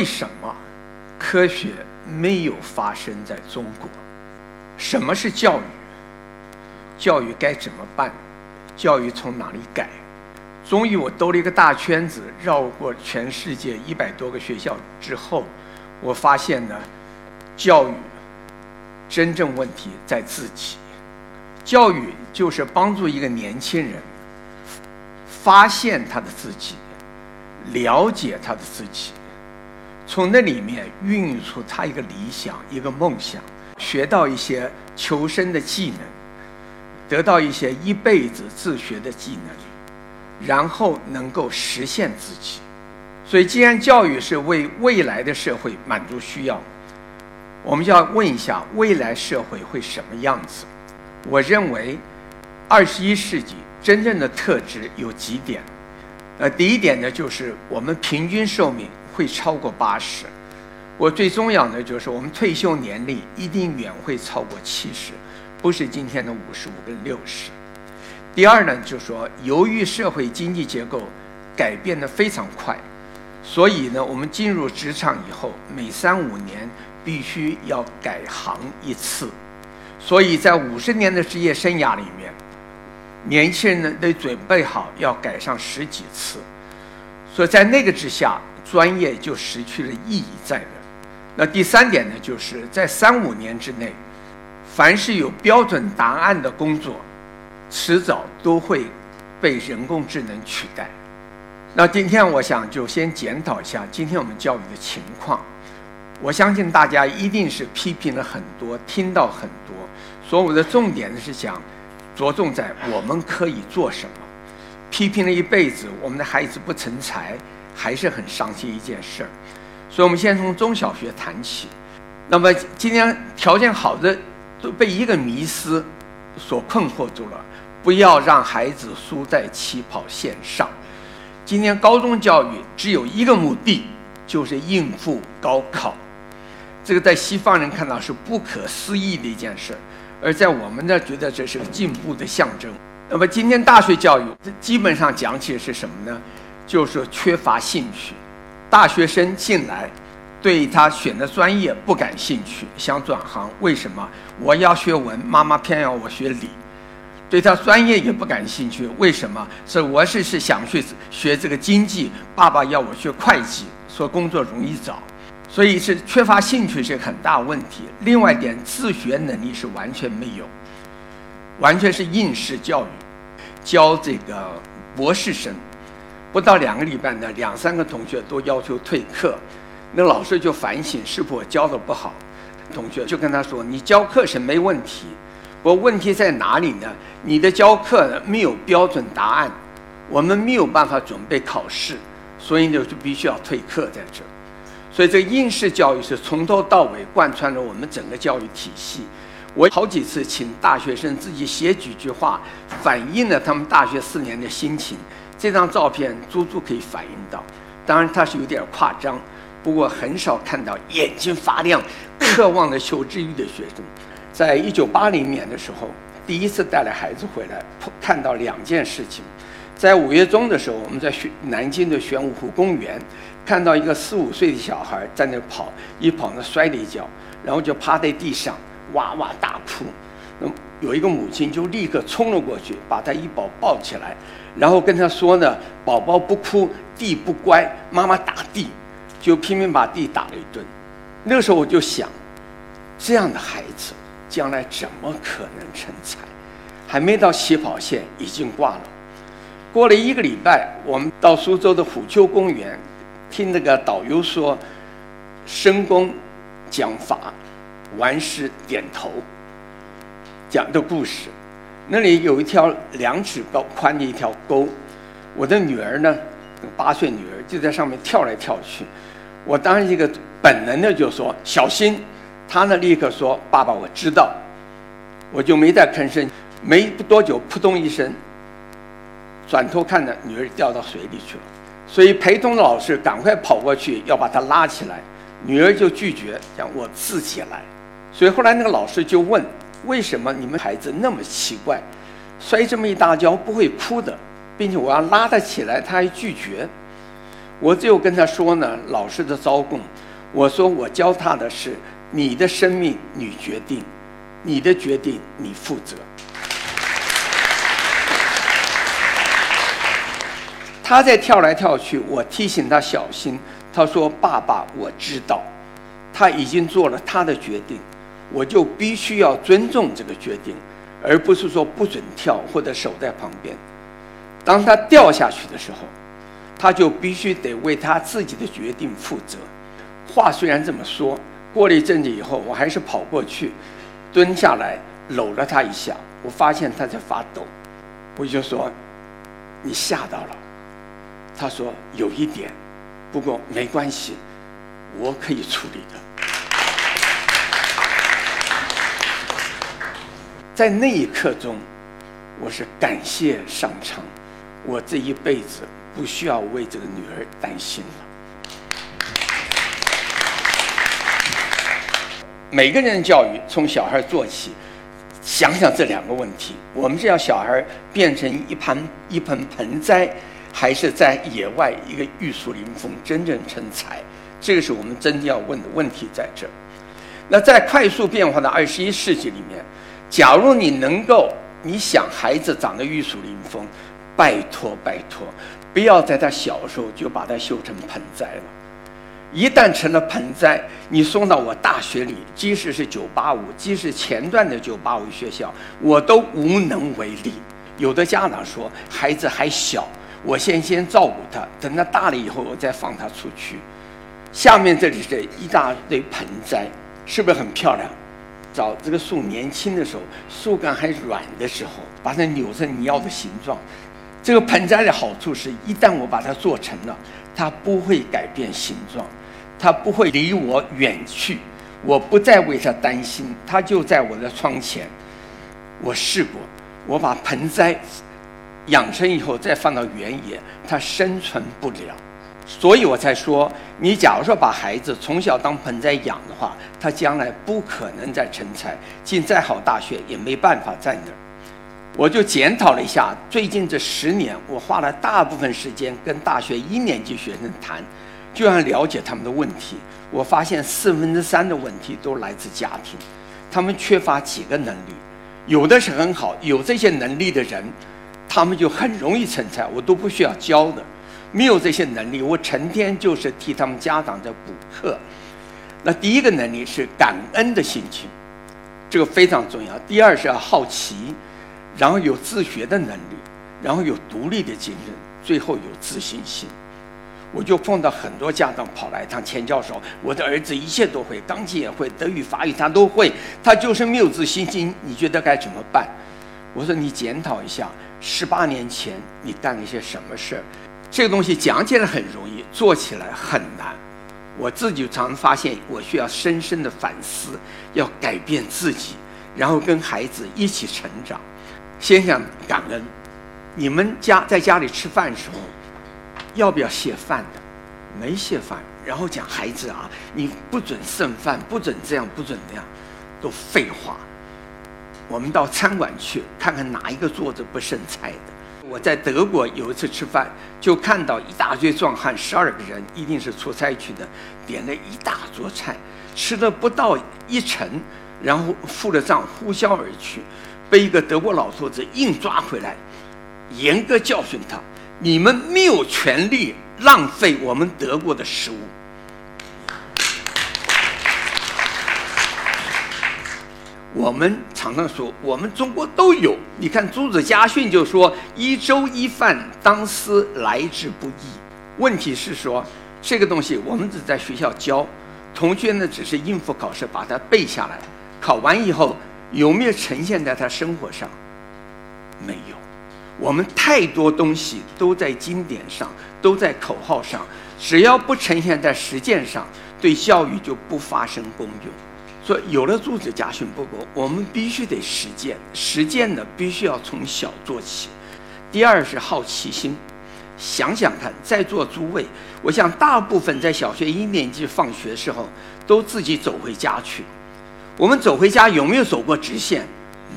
为什么科学没有发生在中国？什么是教育？教育该怎么办？教育从哪里改？终于，我兜了一个大圈子，绕过全世界一百多个学校之后，我发现呢，教育真正问题在自己。教育就是帮助一个年轻人发现他的自己，了解他的自己，从那里面孕育出他一个理想、一个梦想，学到一些求生的技能，得到一些一辈子自学的技能。然后能够实现自己，所以既然教育是为未来的社会满足需要，我们就要问一下未来社会会什么样子？我认为，二十一世纪真正的特质有几点。呃，第一点呢，就是我们平均寿命会超过八十。我最重要的就是我们退休年龄一定远会超过七十，不是今天的五十五跟六十。第二呢，就是说，由于社会经济结构改变的非常快，所以呢，我们进入职场以后，每三五年必须要改行一次，所以在五十年的职业生涯里面，年轻人呢得准备好要改上十几次，所以在那个之下，专业就失去了意义在的。那第三点呢，就是在三五年之内，凡是有标准答案的工作。迟早都会被人工智能取代。那今天我想就先检讨一下今天我们教育的情况。我相信大家一定是批评了很多，听到很多，所以我的重点是想着重在我们可以做什么。批评了一辈子，我们的孩子不成才，还是很伤心一件事儿。所以我们先从中小学谈起。那么今天条件好的都被一个迷思所困惑住了。不要让孩子输在起跑线上。今天高中教育只有一个目的，就是应付高考。这个在西方人看到是不可思议的一件事儿，而在我们呢，觉得这是个进步的象征。那么今天大学教育基本上讲起的是什么呢？就是缺乏兴趣。大学生进来，对他选的专业不感兴趣，想转行。为什么？我要学文，妈妈偏要我学理。对他专业也不感兴趣，为什么？是我是是想去学这个经济，爸爸要我学会计，说工作容易找，所以是缺乏兴趣是很大问题。另外一点，自学能力是完全没有，完全是应试教育，教这个博士生，不到两个礼拜呢，两三个同学都要求退课，那老师就反省是否教的不好，同学就跟他说：“你教课是没问题。”我问题在哪里呢？你的教课没有标准答案，我们没有办法准备考试，所以呢就必须要退课在这。所以这应试教育是从头到尾贯穿了我们整个教育体系。我好几次请大学生自己写几句话，反映了他们大学四年的心情。这张照片足足可以反映到，当然它是有点夸张，不过很少看到眼睛发亮、渴望着求知欲的学生。在一九八零年的时候，第一次带了孩子回来，看到两件事情。在五月中的时候，我们在玄南京的玄武湖公园，看到一个四五岁的小孩在那跑，一跑呢摔了一跤，然后就趴在地上哇哇大哭。那有一个母亲就立刻冲了过去，把他一抱抱起来，然后跟他说呢：“宝宝不哭，地不乖，妈妈打地。”就拼命把地打了一顿。那个时候我就想，这样的孩子。将来怎么可能成才？还没到起跑线，已经挂了。过了一个礼拜，我们到苏州的虎丘公园，听那个导游说，深宫讲法，完事点头，讲的故事。那里有一条两尺高宽的一条沟，我的女儿呢，八岁女儿就在上面跳来跳去。我当时一个本能的就说：“小心。”他呢，立刻说：“爸爸，我知道。”我就没再吭声。没多久，扑通一声，转头看着女儿掉到水里去了。所以陪同的老师赶快跑过去要把她拉起来，女儿就拒绝，讲我自己来。所以后来那个老师就问：“为什么你们孩子那么奇怪，摔这么一大跤不会哭的，并且我要拉他起来，他还拒绝？”我只有跟他说呢，老师的招供，我说我教他的是你的生命你决定，你的决定你负责。他在跳来跳去，我提醒他小心。他说：“爸爸，我知道，他已经做了他的决定，我就必须要尊重这个决定，而不是说不准跳或者守在旁边。当他掉下去的时候，他就必须得为他自己的决定负责。”话虽然这么说，过了一阵子以后，我还是跑过去，蹲下来搂了他一下。我发现他在发抖，我就说：“你吓到了。”他说：“有一点，不过没关系，我可以处理的。”在那一刻中，我是感谢上苍，我这一辈子不需要为这个女儿担心了。每个人的教育从小孩做起，想想这两个问题：我们是要小孩变成一盘一盆盆栽。还是在野外一个玉树临风，真正成才，这个是我们真正要问的问题在这。那在快速变化的二十一世纪里面，假如你能够，你想孩子长得玉树临风，拜托拜托，不要在他小时候就把他修成盆栽了。一旦成了盆栽，你送到我大学里，即使是九八五，即使前段的九八五学校，我都无能为力。有的家长说，孩子还小。我先先照顾他，等他大了以后，我再放他出去。下面这里是一大堆盆栽，是不是很漂亮？找这个树年轻的时候，树干还软的时候，把它扭成你要的形状。这个盆栽的好处是，一旦我把它做成了，它不会改变形状，它不会离我远去，我不再为它担心，它就在我的窗前。我试过，我把盆栽。养成以后再放到原野，它生存不了，所以我才说，你假如说把孩子从小当盆栽养的话，他将来不可能再成才，进再好大学也没办法在那儿。我就检讨了一下，最近这十年，我花了大部分时间跟大学一年级学生谈，就想了解他们的问题。我发现四分之三的问题都来自家庭，他们缺乏几个能力，有的是很好，有这些能力的人。他们就很容易成才，我都不需要教的，没有这些能力，我成天就是替他们家长在补课。那第一个能力是感恩的心情，这个非常重要。第二是要好奇，然后有自学的能力，然后有独立的精神，最后有自信心。我就碰到很多家长跑来，他钱教授，我的儿子一切都会，钢琴也会，德语、法语他都会，他就是没有自信心，你觉得该怎么办？我说你检讨一下。十八年前你干了一些什么事儿？这个东西讲起来很容易，做起来很难。我自己常发现，我需要深深的反思，要改变自己，然后跟孩子一起成长。先想感恩，你们家在家里吃饭的时候，要不要谢饭的？没谢饭，然后讲孩子啊，你不准剩饭，不准这样，不准那样，都废话。我们到餐馆去看看哪一个桌子不剩菜的。我在德国有一次吃饭，就看到一大堆壮汉，十二个人，一定是出差去的，点了一大桌菜，吃了不到一成，然后付了账，呼啸而去，被一个德国老头子硬抓回来，严格教训他：你们没有权利浪费我们德国的食物。我们常常说，我们中国都有。你看《朱子家训》就说：“一粥一饭，当思来之不易。”问题是说，这个东西我们只在学校教，同学呢只是应付考试，把它背下来。考完以后有没有呈现在他生活上？没有。我们太多东西都在经典上，都在口号上，只要不呈现在实践上，对教育就不发生功用。说有了柱子家训不够，我们必须得实践。实践呢，必须要从小做起。第二是好奇心，想想看，在座诸位，我想大部分在小学一年级放学时候都自己走回家去。我们走回家有没有走过直线？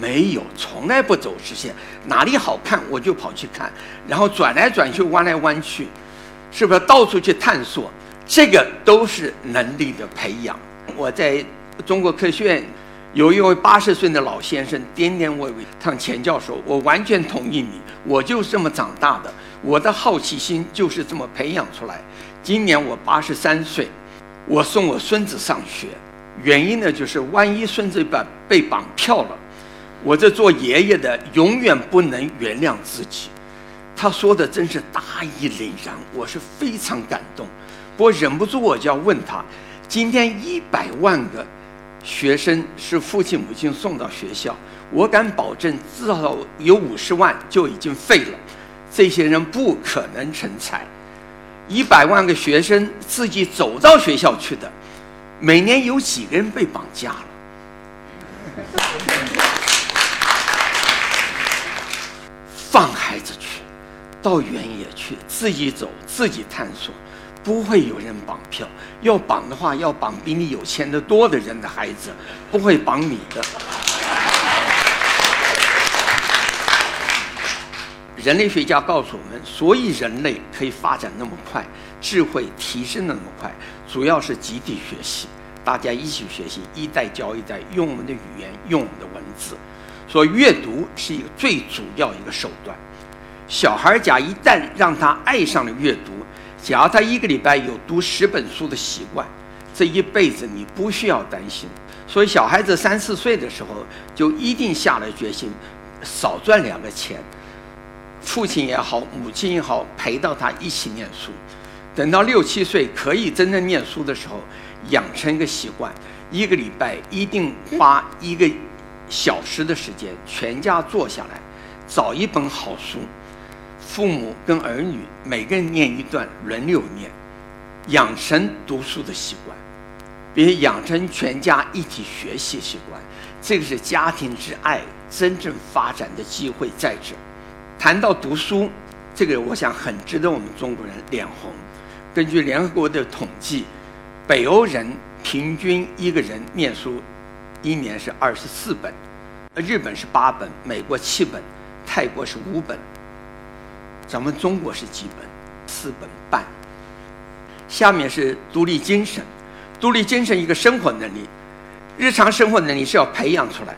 没有，从来不走直线。哪里好看我就跑去看，然后转来转去，弯来弯去。是不是到处去探索？这个都是能力的培养。我在中国科学院有一位八十岁的老先生颠颠痿痿，他钱教授，我完全同意你，我就是这么长大的，我的好奇心就是这么培养出来。今年我八十三岁，我送我孙子上学，原因呢就是万一孙子把被绑票了，我这做爷爷的永远不能原谅自己。他说的真是大义凛然，我是非常感动。不过忍不住我就要问他：今天一百万个学生是父亲母亲送到学校，我敢保证至少有五十万就已经废了。这些人不可能成才。一百万个学生自己走到学校去的，每年有几个人被绑架了？放孩子去。到原野去，自己走，自己探索，不会有人绑票。要绑的话，要绑比你有钱的多的人的孩子，不会绑你的。人类学家告诉我们，所以人类可以发展那么快，智慧提升的那么快，主要是集体学习，大家一起学习，一代教一代，用我们的语言，用我们的文字。所以阅读是一个最主要一个手段。小孩假一旦让他爱上了阅读，假如他一个礼拜有读十本书的习惯，这一辈子你不需要担心。所以小孩子三四岁的时候就一定下了决心，少赚两个钱，父亲也好，母亲也好，陪到他一起念书。等到六七岁可以真正念书的时候，养成一个习惯，一个礼拜一定花一个小时的时间，全家坐下来找一本好书。父母跟儿女每个人念一段，轮流念，养成读书的习惯，别养成全家一起学习习惯。这个是家庭之爱真正发展的机会在这。谈到读书，这个我想很值得我们中国人脸红。根据联合国的统计，北欧人平均一个人念书一年是二十四本，日本是八本，美国七本，泰国是五本。咱们中国是几本？四本半。下面是独立精神，独立精神一个生活能力，日常生活能力是要培养出来。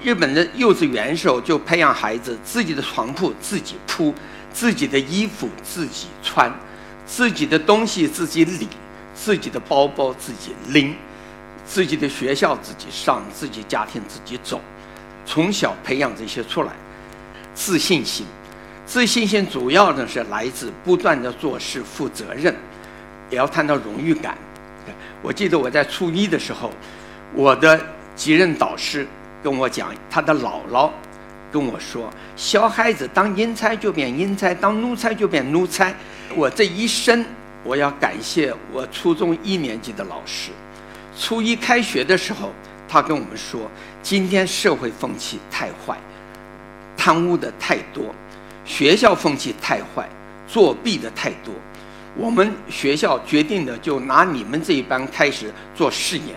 日本的幼稚园时候就培养孩子自己的床铺自己铺，自己的衣服自己穿，自己的东西自己理，自己的包包自己拎，自己的学校自己上，自己家庭自己走，从小培养这些出来，自信心。自信心主要呢是来自不断的做事负责任，也要谈到荣誉感。我记得我在初一的时候，我的几任导师跟我讲，他的姥姥跟我说：“小孩子当英才就变英才，当奴才就变奴才。”我这一生，我要感谢我初中一年级的老师。初一开学的时候，他跟我们说：“今天社会风气太坏，贪污的太多。”学校风气太坏，作弊的太多，我们学校决定的就拿你们这一班开始做试验，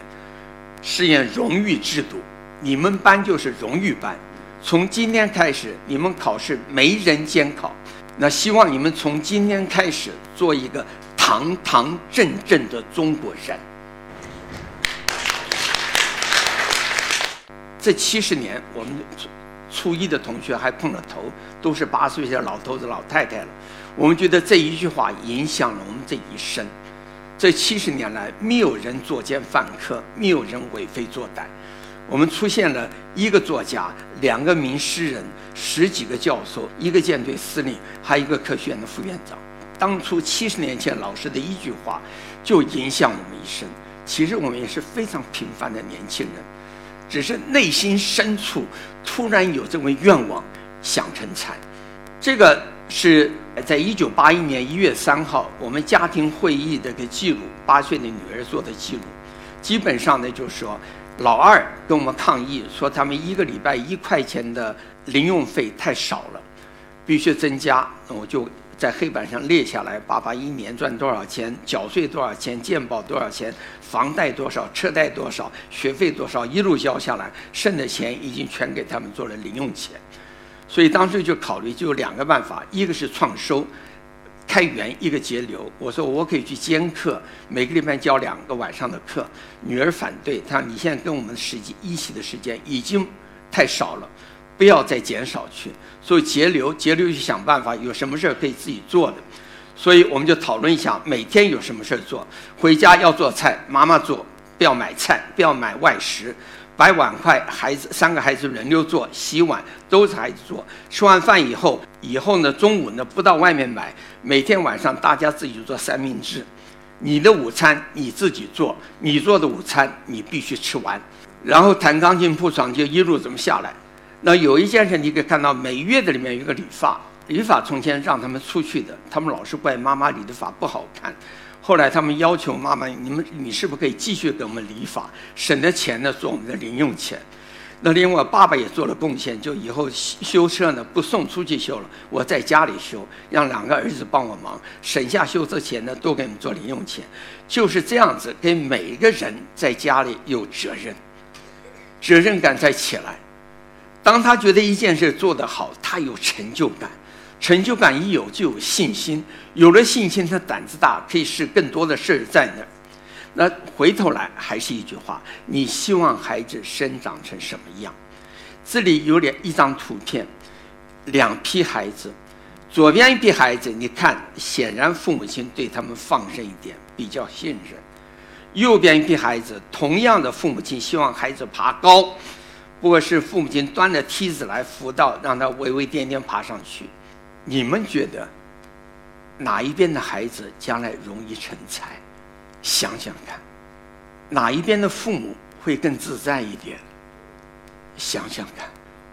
试验荣誉制度，你们班就是荣誉班，从今天开始你们考试没人监考，那希望你们从今天开始做一个堂堂正正的中国人。这七十年我们。初一的同学还碰了头，都是八十岁的老头子、老太太了。我们觉得这一句话影响了我们这一生。这七十年来，没有人作奸犯科，没有人为非作歹。我们出现了一个作家、两个名诗人、十几个教授、一个舰队司令，还有一个科学院的副院长。当初七十年前老师的一句话，就影响我们一生。其实我们也是非常平凡的年轻人。只是内心深处突然有这么愿望，想成才。这个是在一九八一年一月三号我们家庭会议的个记录，八岁的女儿做的记录。基本上呢，就是说，老二跟我们抗议说，他们一个礼拜一块钱的零用费太少了，必须增加。那我就。在黑板上列下来，爸爸一年赚多少钱，缴税多少钱，健保多少钱，房贷多少，车贷多少，学费多少，一路交下来，剩的钱已经全给他们做了零用钱。所以当时就考虑，就两个办法：一个是创收，开源，一个节流。我说我可以去兼课，每个礼拜教两个晚上的课。女儿反对，她说你现在跟我们实际一起的时间已经太少了，不要再减少去。所以节流，节流去想办法，有什么事儿可以自己做的。所以我们就讨论一下，每天有什么事儿做。回家要做菜，妈妈做，不要买菜，不要买外食。摆碗筷，孩子三个孩子轮流做，洗碗都是孩子做。吃完饭以后，以后呢中午呢不到外面买，每天晚上大家自己做三明治。你的午餐你自己做，你做的午餐你必须吃完。然后弹钢琴铺床就一路怎么下来。那有一件事你可以看到，每月的里面有一个理发，理发从前让他们出去的，他们老是怪妈妈理的发不好看。后来他们要求妈妈：“你们，你是不是可以继续给我们理发，省的钱呢做我们的零用钱？”那另外爸爸也做了贡献，就以后修车呢不送出去修了，我在家里修，让两个儿子帮我忙，省下修车钱呢都给你们做零用钱。就是这样子，给每一个人在家里有责任，责任感再起来。当他觉得一件事做得好，他有成就感。成就感一有，就有信心。有了信心，他胆子大，可以试更多的事儿在那儿。那回头来还是一句话：你希望孩子生长成什么样？这里有两一张图片，两批孩子。左边一批孩子，你看，显然父母亲对他们放任一点，比较信任。右边一批孩子，同样的父母亲希望孩子爬高，不过是父母亲端着梯子来扶到，让他微微颠颠爬上去。你们觉得哪一边的孩子将来容易成才？想想看，哪一边的父母会更自在一点？想想看，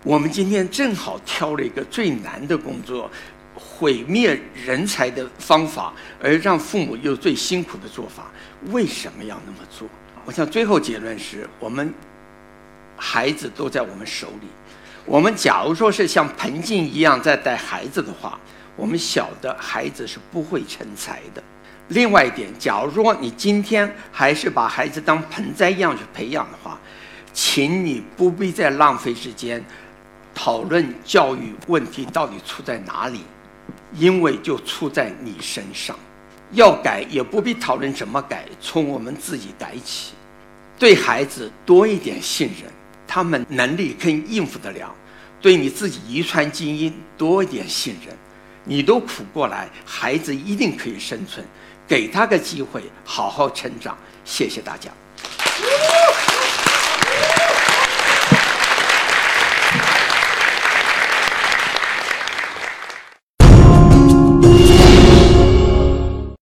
我们今天正好挑了一个最难的工作，毁灭人才的方法，而让父母又最辛苦的做法，为什么要那么做？我想最后结论是我们孩子都在我们手里。我们假如说是像盆景一样在带孩子的话，我们晓得孩子是不会成才的。另外一点，假如说你今天还是把孩子当盆栽一样去培养的话，请你不必再浪费时间讨论教育问题到底出在哪里，因为就出在你身上。要改也不必讨论怎么改，从我们自己改起，对孩子多一点信任。他们能力可以应付得了，对你自己遗传基因多一点信任，你都苦过来，孩子一定可以生存，给他个机会好好成长。谢谢大家。